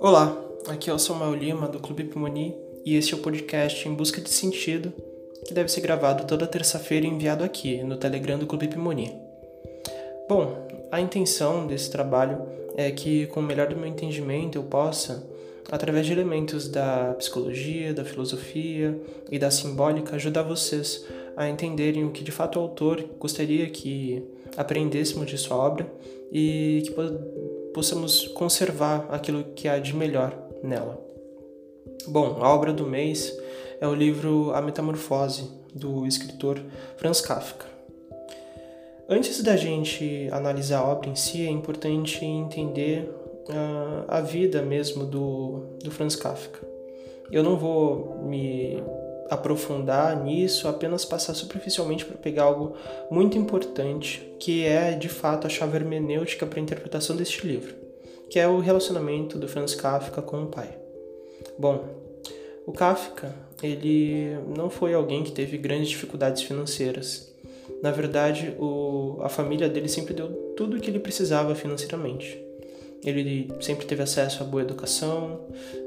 Olá, aqui é o Samuel Lima do Clube Pimoni e este é o podcast Em Busca de Sentido, que deve ser gravado toda terça-feira e enviado aqui no Telegram do Clube Pimoni. Bom, a intenção desse trabalho é que, com o melhor do meu entendimento, eu possa, através de elementos da psicologia, da filosofia e da simbólica, ajudar vocês a entenderem o que de fato o autor gostaria que aprendêssemos de sua obra e que possamos conservar aquilo que há de melhor nela. Bom, a obra do mês é o livro A Metamorfose, do escritor Franz Kafka. Antes da gente analisar a obra em si, é importante entender uh, a vida mesmo do, do Franz Kafka. Eu não vou me aprofundar nisso, apenas passar superficialmente para pegar algo muito importante, que é de fato a chave hermenêutica para a interpretação deste livro, que é o relacionamento do Franz Kafka com o pai. Bom, o Kafka, ele não foi alguém que teve grandes dificuldades financeiras. Na verdade, o, a família dele sempre deu tudo o que ele precisava financeiramente. Ele sempre teve acesso a boa educação,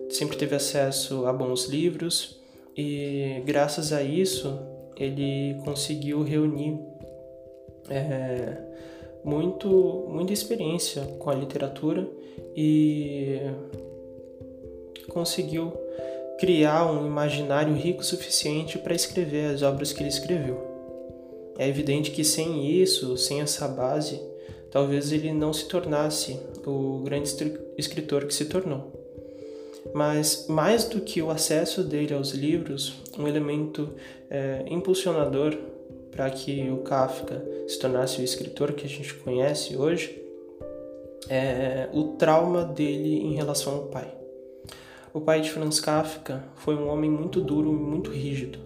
sempre teve acesso a bons livros e graças a isso ele conseguiu reunir é, muito, muita experiência com a literatura e conseguiu criar um imaginário rico o suficiente para escrever as obras que ele escreveu. É evidente que sem isso, sem essa base, talvez ele não se tornasse o grande escritor que se tornou. Mas mais do que o acesso dele aos livros, um elemento é, impulsionador para que o Kafka se tornasse o escritor que a gente conhece hoje é o trauma dele em relação ao pai. O pai de Franz Kafka foi um homem muito duro muito rígido.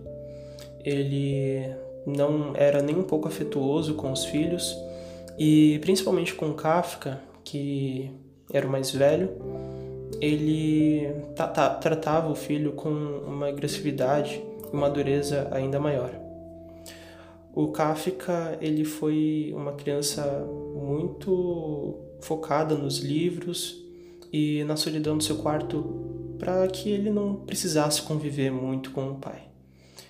Ele não era nem um pouco afetuoso com os filhos e principalmente com Kafka, que era o mais velho, ele tratava o filho com uma agressividade e uma dureza ainda maior. O Kafka ele foi uma criança muito focada nos livros e na solidão do seu quarto para que ele não precisasse conviver muito com o pai.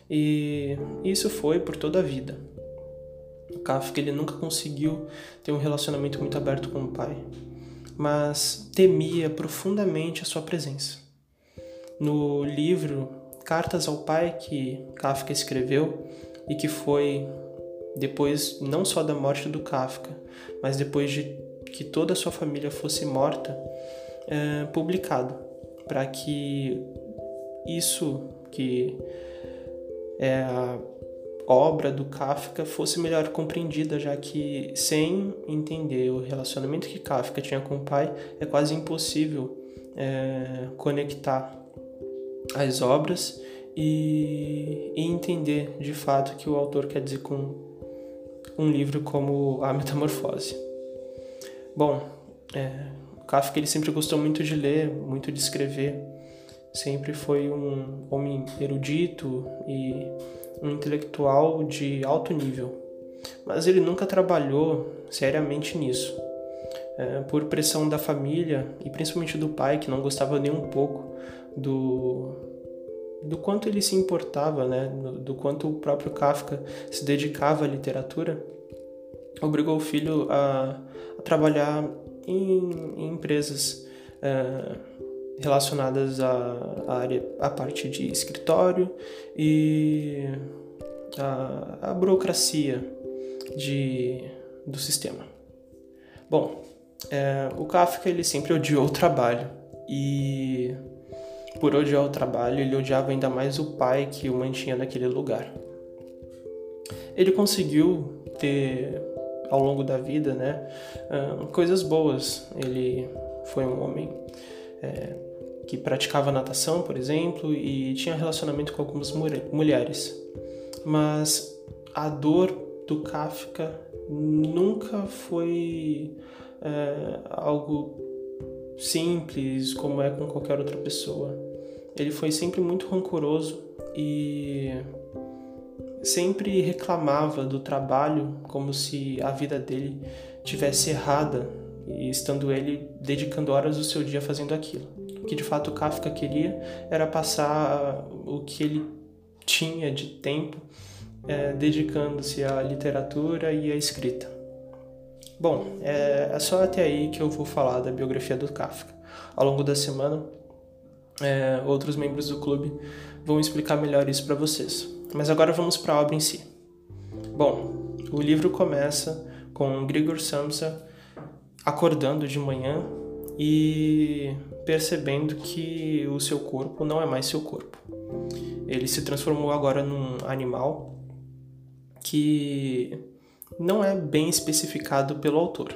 E isso foi por toda a vida. O Kafka ele nunca conseguiu ter um relacionamento muito aberto com o pai mas temia profundamente a sua presença. No livro Cartas ao Pai que Kafka escreveu e que foi depois não só da morte do Kafka, mas depois de que toda a sua família fosse morta, é, publicado para que isso que é a obra do Kafka fosse melhor compreendida, já que sem entender o relacionamento que Kafka tinha com o pai, é quase impossível é, conectar as obras e, e, entender de fato o que o autor quer dizer com um livro como A Metamorfose. Bom, é, Kafka ele sempre gostou muito de ler, muito de escrever, sempre foi um homem erudito e um intelectual de alto nível, mas ele nunca trabalhou seriamente nisso. É, por pressão da família e principalmente do pai, que não gostava nem um pouco do, do quanto ele se importava, né, do, do quanto o próprio Kafka se dedicava à literatura, obrigou o filho a, a trabalhar em, em empresas. É, relacionadas à área, à parte de escritório e à, burocracia de, do sistema. Bom, é, o Kafka ele sempre odiou o trabalho e por odiar o trabalho ele odiava ainda mais o pai que o mantinha naquele lugar. Ele conseguiu ter ao longo da vida, né, coisas boas. Ele foi um homem é, que praticava natação, por exemplo, e tinha relacionamento com algumas mulheres. Mas a dor do Kafka nunca foi é, algo simples como é com qualquer outra pessoa. Ele foi sempre muito rancoroso e sempre reclamava do trabalho como se a vida dele tivesse errada estando ele dedicando horas do seu dia fazendo aquilo. Que de fato Kafka queria era passar o que ele tinha de tempo é, dedicando-se à literatura e à escrita. Bom, é, é, só até aí que eu vou falar da biografia do Kafka. Ao longo da semana, é, outros membros do clube vão explicar melhor isso para vocês. Mas agora vamos para a obra em si. Bom, o livro começa com Grigor Samsa acordando de manhã e percebendo que o seu corpo não é mais seu corpo. Ele se transformou agora num animal que não é bem especificado pelo autor.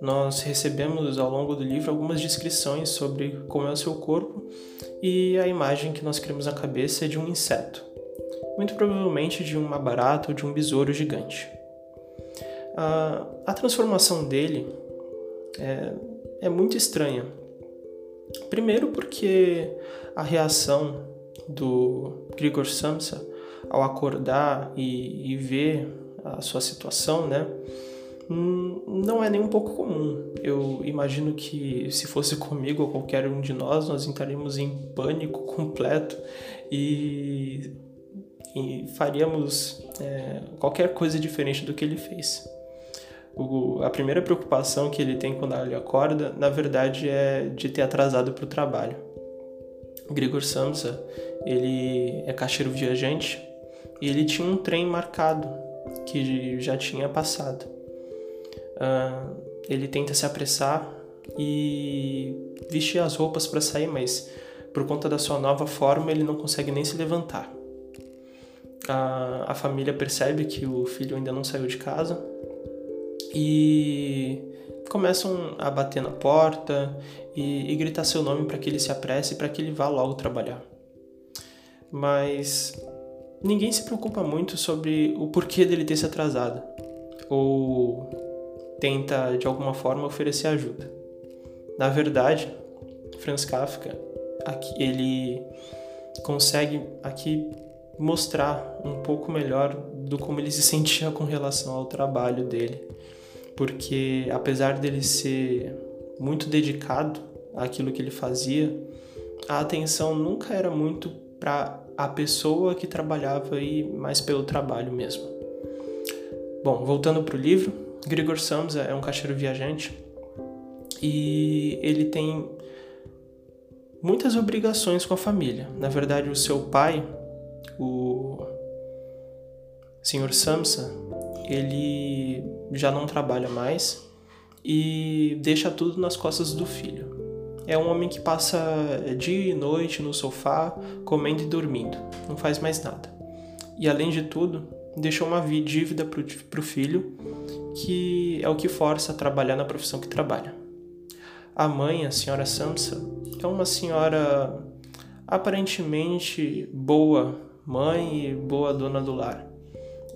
Nós recebemos ao longo do livro algumas descrições sobre como é o seu corpo e a imagem que nós criamos na cabeça é de um inseto, muito provavelmente de uma barata ou de um besouro gigante. A, a transformação dele é, é muito estranha. Primeiro porque a reação do Grigor Samsa ao acordar e, e ver a sua situação, né? Hum, não é nem um pouco comum. Eu imagino que se fosse comigo ou qualquer um de nós, nós entraríamos em pânico completo e, e faríamos é, qualquer coisa diferente do que ele fez. O, a primeira preocupação que ele tem quando ele acorda, na verdade, é de ter atrasado para o trabalho. Grigor Samsa, ele é caixeiro viajante e ele tinha um trem marcado que já tinha passado. Uh, ele tenta se apressar e vestir as roupas para sair, mas por conta da sua nova forma ele não consegue nem se levantar. A, a família percebe que o filho ainda não saiu de casa e começam a bater na porta e, e gritar seu nome para que ele se apresse para que ele vá logo trabalhar. Mas ninguém se preocupa muito sobre o porquê dele ter se atrasado ou tenta de alguma forma oferecer ajuda. Na verdade, Franz Kafka aqui, ele consegue aqui mostrar um pouco melhor do como ele se sentia com relação ao trabalho dele porque apesar dele ser muito dedicado àquilo que ele fazia, a atenção nunca era muito para a pessoa que trabalhava e mais pelo trabalho mesmo. Bom, voltando para o livro, Grigor Samsa é um caixeiro viajante e ele tem muitas obrigações com a família. Na verdade, o seu pai, o Sr. Samsa, ele já não trabalha mais e deixa tudo nas costas do filho. É um homem que passa dia e noite no sofá, comendo e dormindo, não faz mais nada. E além de tudo, deixou uma dívida para o filho, que é o que força a trabalhar na profissão que trabalha. A mãe, a senhora Samsa, é uma senhora aparentemente boa mãe e boa dona do lar.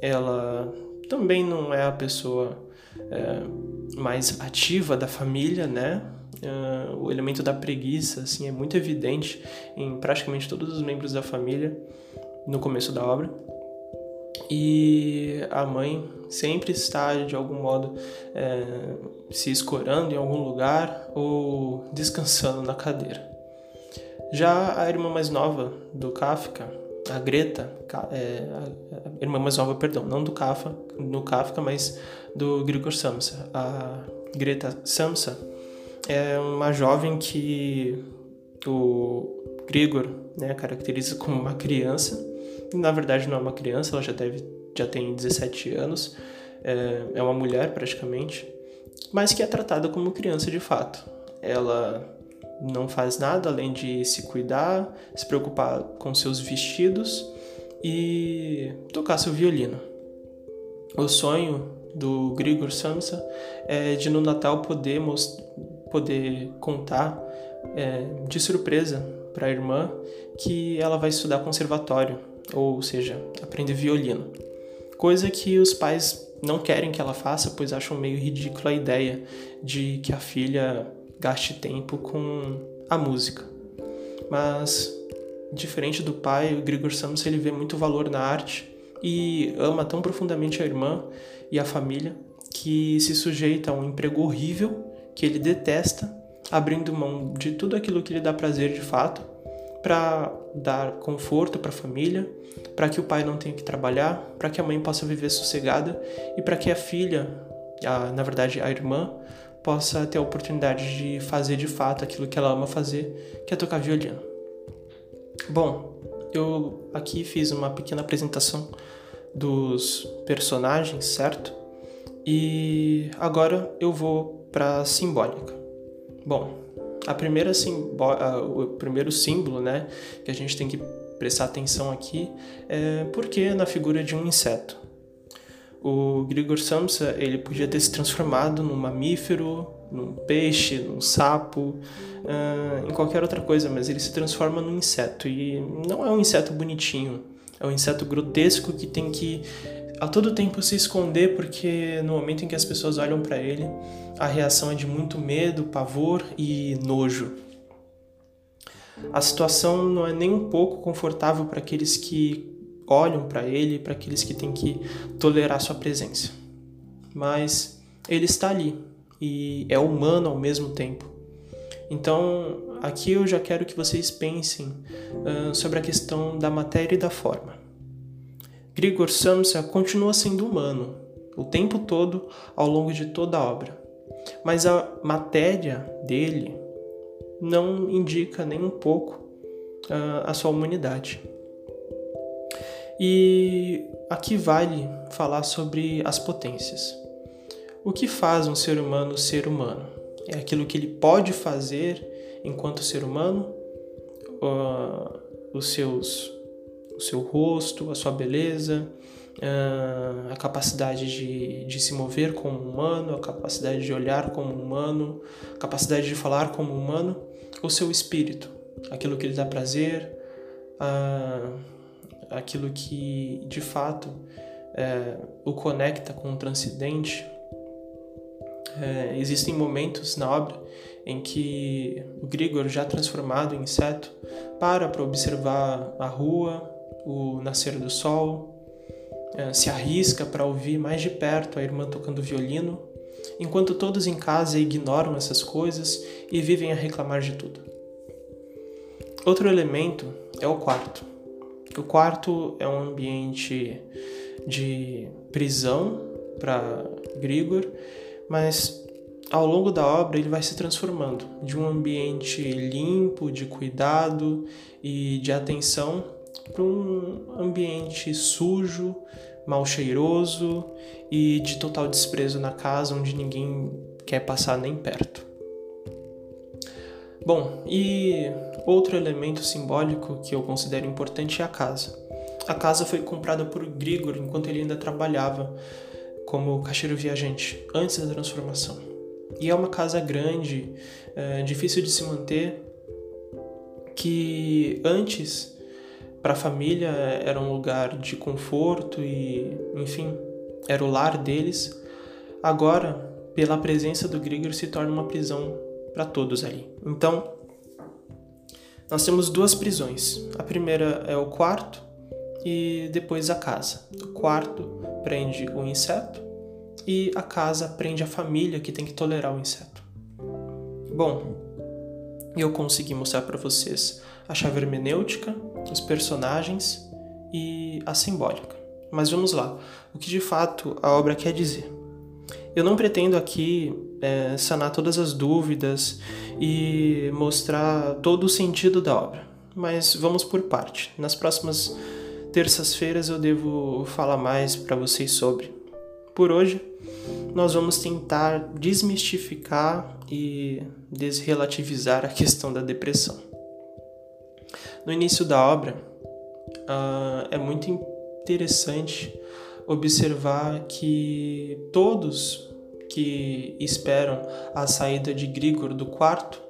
Ela também não é a pessoa é, mais ativa da família, né? Uh, o elemento da preguiça assim é muito evidente em praticamente todos os membros da família no começo da obra e a mãe sempre está de algum modo é, se escorando em algum lugar ou descansando na cadeira. Já a irmã mais nova do Kafka, a Greta, é, a irmã mais nova, perdão, não do Kafka, no Kafka, mas do Grigor Samsa. A Greta Samsa é uma jovem que o Grigor né, caracteriza como uma criança. Na verdade não é uma criança, ela já deve já tem 17 anos, é, é uma mulher praticamente, mas que é tratada como criança de fato. Ela não faz nada além de se cuidar, se preocupar com seus vestidos e tocar seu violino. O sonho do Grigor Samsa é de no Natal poder, poder contar é, de surpresa para a irmã que ela vai estudar conservatório, ou seja, aprender violino. Coisa que os pais não querem que ela faça, pois acham meio ridícula a ideia de que a filha gaste tempo com a música. Mas, diferente do pai, o Grigor Samsa ele vê muito valor na arte e ama tão profundamente a irmã e a família que se sujeita a um emprego horrível que ele detesta, abrindo mão de tudo aquilo que lhe dá prazer de fato, para dar conforto para a família, para que o pai não tenha que trabalhar, para que a mãe possa viver sossegada e para que a filha, a, na verdade a irmã, possa ter a oportunidade de fazer de fato aquilo que ela ama fazer, que é tocar violino. Bom, eu aqui fiz uma pequena apresentação dos personagens, certo? E agora eu vou para simbólica. Bom, a primeira simbo o primeiro símbolo, né, que a gente tem que prestar atenção aqui é porque na figura de um inseto o Grigor Samsa ele podia ter se transformado num mamífero, num peixe, num sapo, uh, em qualquer outra coisa, mas ele se transforma num inseto e não é um inseto bonitinho, é um inseto grotesco que tem que a todo tempo se esconder porque no momento em que as pessoas olham para ele, a reação é de muito medo, pavor e nojo. A situação não é nem um pouco confortável para aqueles que olham para ele, para aqueles que têm que tolerar sua presença. Mas ele está ali e é humano ao mesmo tempo. Então, aqui eu já quero que vocês pensem uh, sobre a questão da matéria e da forma. Grigor Samsa continua sendo humano o tempo todo ao longo de toda a obra, mas a matéria dele não indica nem um pouco uh, a sua humanidade. E aqui vale falar sobre as potências. O que faz um ser humano ser humano? É aquilo que ele pode fazer enquanto ser humano, uh, os seus, o seu rosto, a sua beleza, uh, a capacidade de, de se mover como humano, a capacidade de olhar como humano, a capacidade de falar como humano, o seu espírito, aquilo que lhe dá prazer, uh, aquilo que de fato é, o conecta com o transcendente. É, existem momentos na obra em que o Grigor, já transformado em inseto, para para observar a rua, o nascer do sol, é, se arrisca para ouvir mais de perto a irmã tocando violino, enquanto todos em casa ignoram essas coisas e vivem a reclamar de tudo. Outro elemento é o quarto. O quarto é um ambiente de prisão para Grigor, mas ao longo da obra ele vai se transformando de um ambiente limpo, de cuidado e de atenção para um ambiente sujo, mal cheiroso e de total desprezo na casa onde ninguém quer passar nem perto. Bom, e outro elemento simbólico que eu considero importante é a casa. A casa foi comprada por Grigor enquanto ele ainda trabalhava como caixeiro viajante, antes da transformação. E é uma casa grande, é, difícil de se manter, que antes para a família era um lugar de conforto e, enfim, era o lar deles. Agora, pela presença do Grigor, se torna uma prisão para todos ali. Então, nós temos duas prisões. A primeira é o quarto e depois a casa. O quarto prende o inseto e a casa prende a família que tem que tolerar o inseto. Bom, eu consegui mostrar para vocês a chave hermenêutica, os personagens e a simbólica. Mas vamos lá, o que de fato a obra quer dizer. Eu não pretendo aqui é, sanar todas as dúvidas e mostrar todo o sentido da obra, mas vamos por parte. Nas próximas terças-feiras eu devo falar mais para vocês sobre. Por hoje, nós vamos tentar desmistificar e desrelativizar a questão da depressão. No início da obra, uh, é muito interessante observar que todos que esperam a saída de Grigor do quarto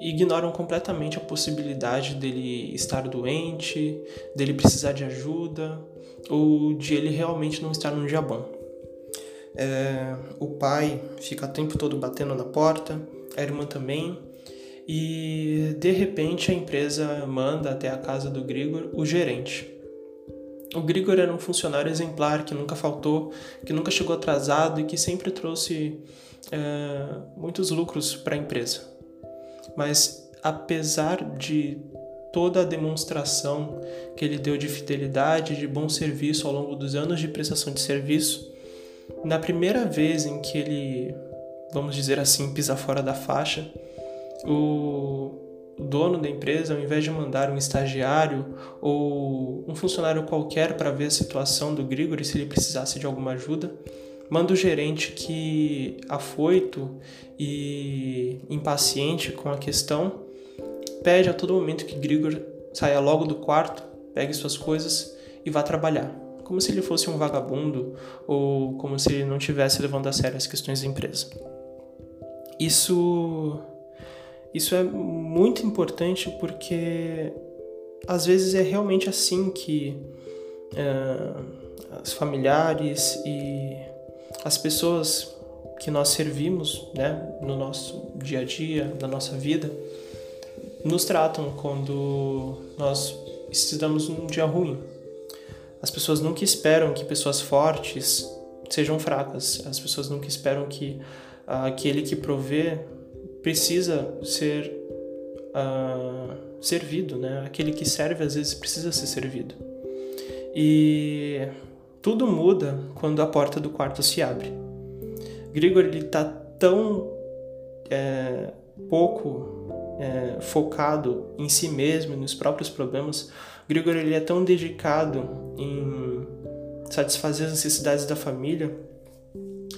ignoram completamente a possibilidade dele estar doente, dele precisar de ajuda ou de ele realmente não estar num dia bom. É, o pai fica o tempo todo batendo na porta, a irmã também, e de repente a empresa manda até a casa do Grigor o gerente o Grigor era um funcionário exemplar que nunca faltou, que nunca chegou atrasado e que sempre trouxe é, muitos lucros para a empresa. Mas apesar de toda a demonstração que ele deu de fidelidade, de bom serviço ao longo dos anos de prestação de serviço, na primeira vez em que ele, vamos dizer assim, pisa fora da faixa, o dono da empresa, ao invés de mandar um estagiário ou um funcionário qualquer para ver a situação do Grigori se ele precisasse de alguma ajuda, manda o gerente que, afoito e impaciente com a questão, pede a todo momento que Grigor saia logo do quarto, pegue suas coisas e vá trabalhar, como se ele fosse um vagabundo ou como se ele não tivesse levando a sério as questões da empresa. Isso isso é muito importante porque às vezes é realmente assim que os familiares e as pessoas que nós servimos né, no nosso dia a dia, na nossa vida, nos tratam quando nós estamos num dia ruim. As pessoas nunca esperam que pessoas fortes sejam fracas. As pessoas nunca esperam que uh, aquele que provê precisa ser uh, servido, né? Aquele que serve às vezes precisa ser servido. E tudo muda quando a porta do quarto se abre. Grigor ele está tão é, pouco é, focado em si mesmo e nos próprios problemas. Grigor ele é tão dedicado em satisfazer as necessidades da família,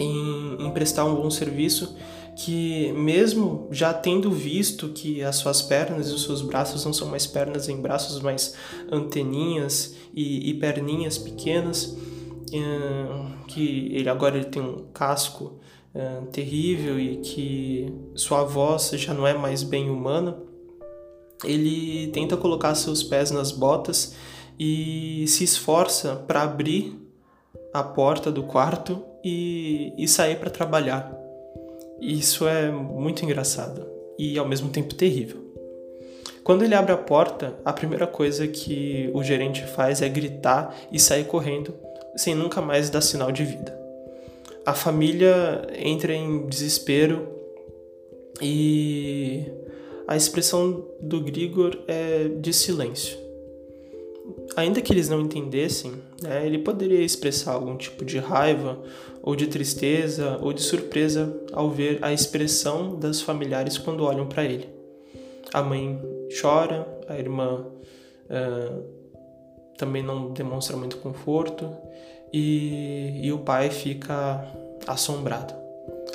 em, em prestar um bom serviço que mesmo já tendo visto que as suas pernas e os seus braços não são mais pernas em braços, mas anteninhas e, e perninhas pequenas, eh, que ele agora ele tem um casco eh, terrível e que sua voz já não é mais bem humana, ele tenta colocar seus pés nas botas e se esforça para abrir a porta do quarto e, e sair para trabalhar. Isso é muito engraçado e ao mesmo tempo terrível. Quando ele abre a porta, a primeira coisa que o gerente faz é gritar e sair correndo, sem nunca mais dar sinal de vida. A família entra em desespero e a expressão do Grigor é de silêncio. Ainda que eles não entendessem, né, ele poderia expressar algum tipo de raiva ou de tristeza ou de surpresa ao ver a expressão das familiares quando olham para ele. A mãe chora, a irmã uh, também não demonstra muito conforto e, e o pai fica assombrado.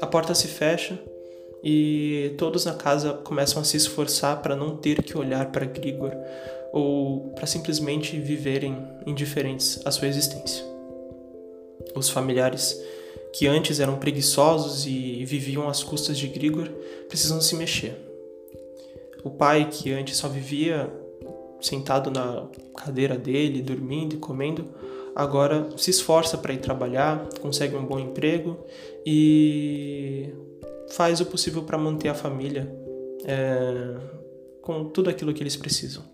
A porta se fecha e todos na casa começam a se esforçar para não ter que olhar para Grigor ou para simplesmente viverem indiferentes à sua existência. Os familiares que antes eram preguiçosos e viviam às custas de Grigor, precisam se mexer. O pai, que antes só vivia sentado na cadeira dele, dormindo e comendo, agora se esforça para ir trabalhar, consegue um bom emprego e faz o possível para manter a família é, com tudo aquilo que eles precisam.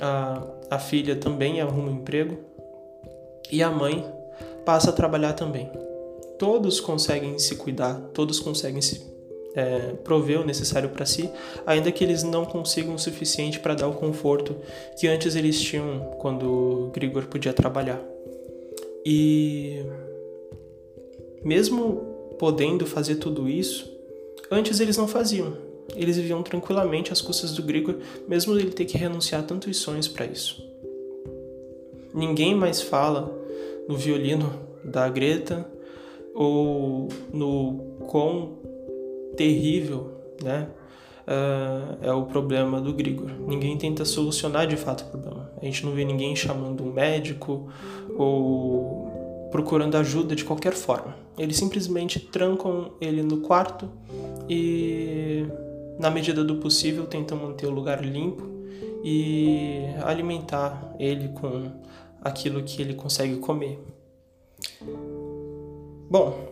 A, a filha também arruma um emprego e a mãe passa a trabalhar também todos conseguem se cuidar, todos conseguem se é, prover o necessário para si, ainda que eles não consigam o suficiente para dar o conforto que antes eles tinham quando Grigor podia trabalhar. E mesmo podendo fazer tudo isso, antes eles não faziam. Eles viviam tranquilamente às custas do Grigor, mesmo ele ter que renunciar a tantos sonhos para isso. Ninguém mais fala no violino da Greta, ou no quão terrível né, uh, é o problema do Grigor. Ninguém tenta solucionar de fato o problema. A gente não vê ninguém chamando um médico ou procurando ajuda de qualquer forma. Eles simplesmente trancam ele no quarto e, na medida do possível, tentam manter o lugar limpo e alimentar ele com aquilo que ele consegue comer. Bom,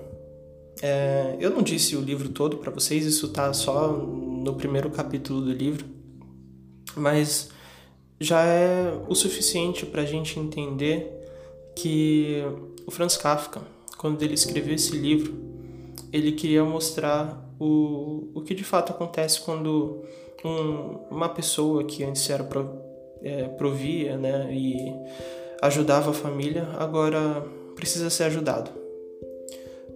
é, eu não disse o livro todo para vocês, isso tá só no primeiro capítulo do livro, mas já é o suficiente para a gente entender que o Franz Kafka, quando ele escreveu esse livro, ele queria mostrar o, o que de fato acontece quando um, uma pessoa que antes era pro, é, provia né, e ajudava a família, agora precisa ser ajudado.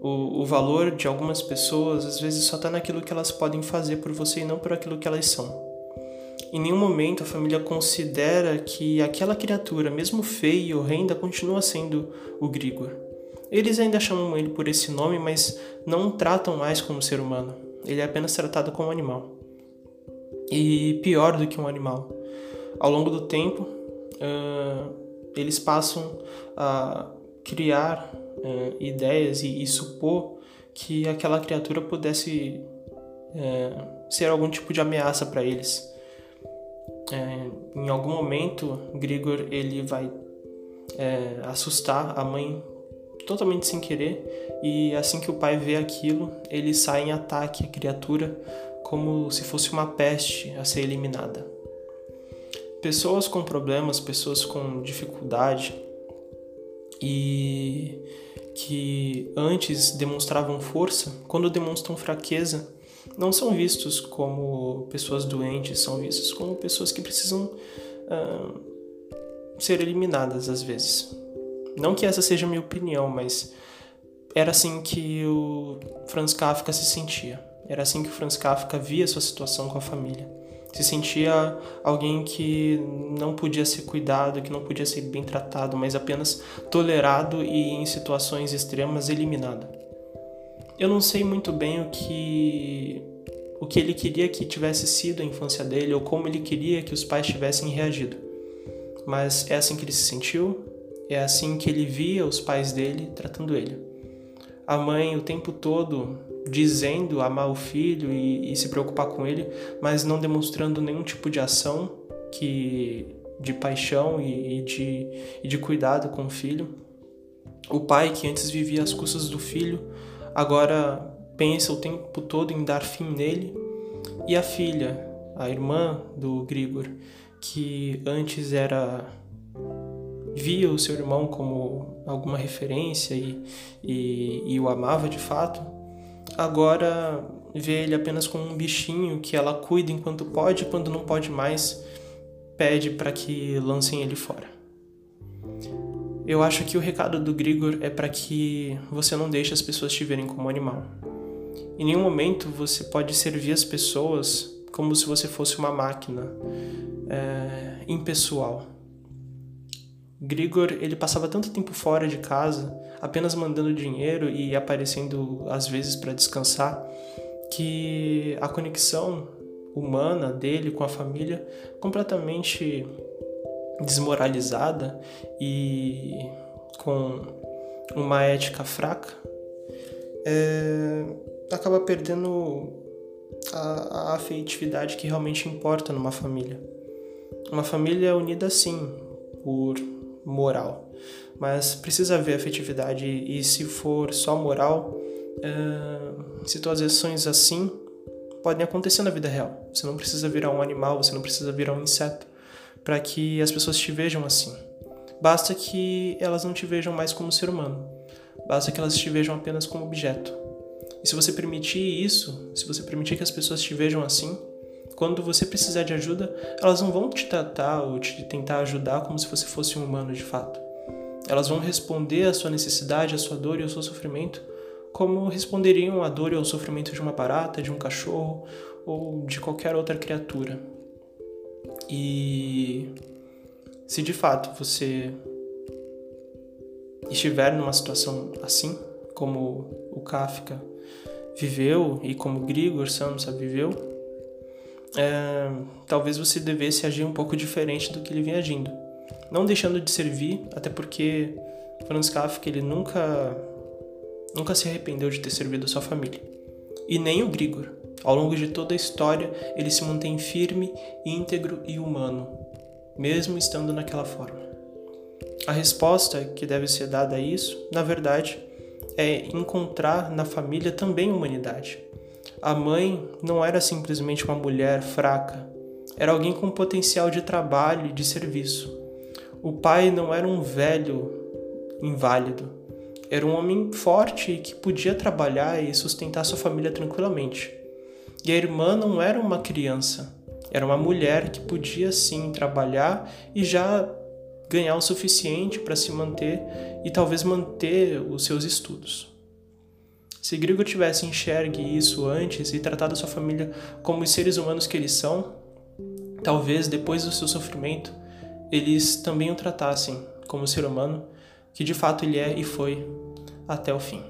O, o valor de algumas pessoas às vezes só está naquilo que elas podem fazer por você e não por aquilo que elas são. Em nenhum momento a família considera que aquela criatura, mesmo feia e horrenda, continua sendo o Grigor. Eles ainda chamam ele por esse nome, mas não tratam mais como ser humano. Ele é apenas tratado como animal. E pior do que um animal. Ao longo do tempo, uh, eles passam a criar uh, ideias e, e, supor que aquela criatura pudesse uh, ser algum tipo de ameaça para eles em algum momento Grigor ele vai assustar a mãe totalmente sem querer e assim que o pai vê aquilo ele sai em ataque à criatura como se fosse uma peste a ser eliminada. Pessoas com problemas, pessoas com dificuldade e que antes demonstravam força, quando demonstram fraqueza, não são vistos como pessoas doentes, são vistos como pessoas que precisam uh, ser eliminadas às vezes. Não que essa seja a minha opinião, mas era assim que o Franz Kafka se sentia. Era assim que o Franz Kafka via sua situação com a família. Se sentia alguém que não podia ser cuidado, que não podia ser bem tratado, mas apenas tolerado e em situações extremas eliminado eu não sei muito bem o que o que ele queria que tivesse sido a infância dele ou como ele queria que os pais tivessem reagido. Mas é assim que ele se sentiu, é assim que ele via os pais dele tratando ele. A mãe o tempo todo dizendo amar o filho e, e se preocupar com ele, mas não demonstrando nenhum tipo de ação que de paixão e, e de, e de cuidado com o filho. O pai que antes vivia às custas do filho agora pensa o tempo todo em dar fim nele, e a filha, a irmã do Grigor, que antes era via o seu irmão como alguma referência e, e, e, o amava de fato, agora vê ele apenas como um bichinho que ela cuida enquanto pode e quando não pode mais, pede para que lancem ele fora. Eu acho que o recado do Grigor é para que você não deixe as pessoas te verem como animal. Em nenhum momento você pode servir as pessoas como se você fosse uma máquina é, impessoal. Grigor ele passava tanto tempo fora de casa, apenas mandando dinheiro e aparecendo às vezes para descansar, que a conexão humana dele com a família completamente desmoralizada e com uma ética fraca, é, acaba perdendo a, a afetividade que realmente importa numa família. Uma família unida sim por moral, mas precisa haver afetividade e se for só moral, é, situações assim podem acontecer na vida real. Você não precisa virar um animal, você não precisa virar um inseto para que as pessoas te vejam assim. Basta que elas não te vejam mais como ser humano. Basta que elas te vejam apenas como objeto. E se você permitir isso, se você permitir que as pessoas te vejam assim, quando você precisar de ajuda, elas não vão te tratar ou te tentar ajudar como se você fosse um humano de fato. Elas vão responder à sua necessidade, à sua dor e ao seu sofrimento como responderiam à dor e ao sofrimento de uma barata, de um cachorro ou de qualquer outra criatura. E se de fato você estiver numa situação assim, como o Kafka viveu e como Grigor Samsa viveu, é, talvez você devesse agir um pouco diferente do que ele vinha agindo. Não deixando de servir, até porque Franz Kafka ele nunca, nunca se arrependeu de ter servido a sua família. E nem o Grigor. Ao longo de toda a história, ele se mantém firme, íntegro e humano, mesmo estando naquela forma. A resposta que deve ser dada a isso, na verdade, é encontrar na família também humanidade. A mãe não era simplesmente uma mulher fraca, era alguém com potencial de trabalho e de serviço. O pai não era um velho inválido. Era um homem forte que podia trabalhar e sustentar sua família tranquilamente. E a irmã não era uma criança, era uma mulher que podia sim trabalhar e já ganhar o suficiente para se manter e talvez manter os seus estudos. Se Grigor tivesse enxergue isso antes e tratado sua família como os seres humanos que eles são, talvez depois do seu sofrimento eles também o tratassem como ser humano que de fato ele é e foi até o fim.